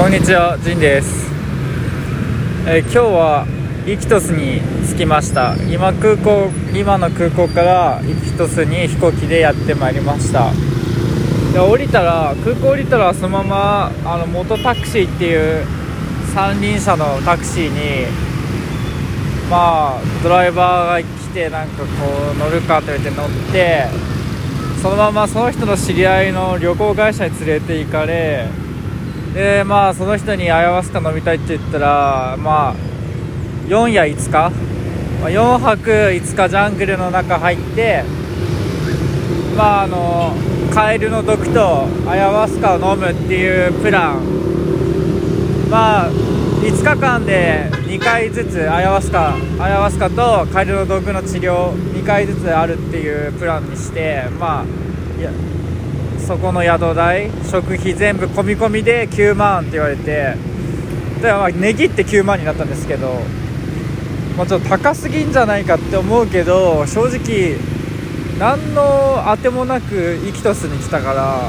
こんにちは、ジンです、えー今日はイキトスに着きました。今空港今の空港からイキトスに飛行機でやってまいりました。で降りたら空港降りたらそのままあの元タクシーっていう三輪車のタクシーにまあドライバーが来てなんかこう乗るかと言って乗ってそのままその人の知り合いの旅行会社に連れて行かれでまあその人にアヤワスカ飲みたいって言ったらまあ4夜5日、まあ、4泊5日ジャングルの中入ってまああのカエルの毒とアヤワスカを飲むっていうプラン。まあ5日間で2回ずつアヤワスカアヤワスカとカエルの毒の治療2回ずつあるっていうプランにしてまあいやそこの宿代食費全部込み込みで9万って言われてでまあ値切って9万になったんですけどもうちょっと高すぎんじゃないかって思うけど正直何の当てもなくイキトスに来たから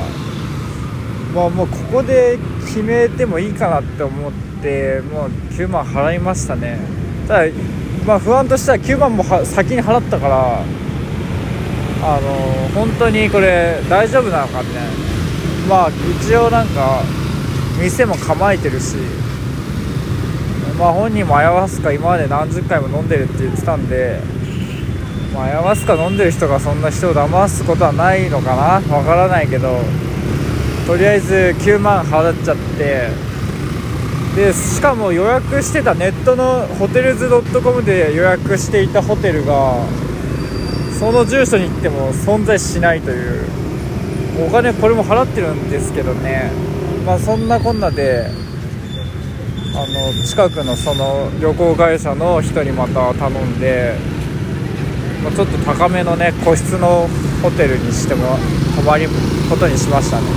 まあもうここで決めてもいいかなって思ってもう9万払いましたね。ただまあ不安としては9万もは先に払ったからあの本当にこれ大丈夫なのかみたいな。まあ一応なんか店も構えてるしまあ本人もアヤワスカ今まで何十回も飲んでるって言ってたんでまあアヤワスカ飲んでる人がそんな人を騙すことはないのかな。わからないけどとりあえず9万払っちゃってでしかも予約してたネットのホテルズ .com で予約していたホテルがその住所に行っても存在しないという。お金これも払ってるんですけどね。まあそんなこんなであの近くのその旅行会社の人にまた頼んで、まあちょっと高めのね個室のホテルにしても泊まることにしましたね。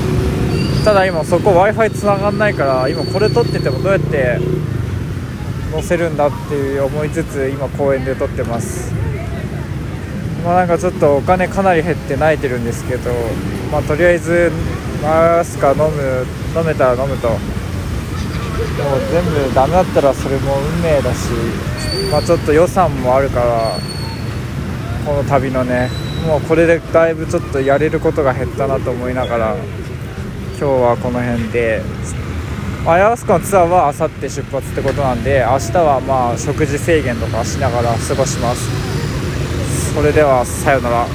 ただ今そこ w i f i 繋がんないから今これ撮っててもどうやって載せるんだっていう思いつつ今公園で撮ってます。まあなんかちょっとお金かなり減って泣いてるんですけどまあとりあえずマスカ飲む飲めたら飲むと。もう全部ダメだったらそれも運命だしまあちょっと予算もあるからこの旅のねもうこれでだいぶちょっとやれることが減ったなと思いながら今日はこの辺で。アヤワスカのツアーはあさって出発ってことなんで明日はまあ食事制限とかしながら過ごします。それではさよなら。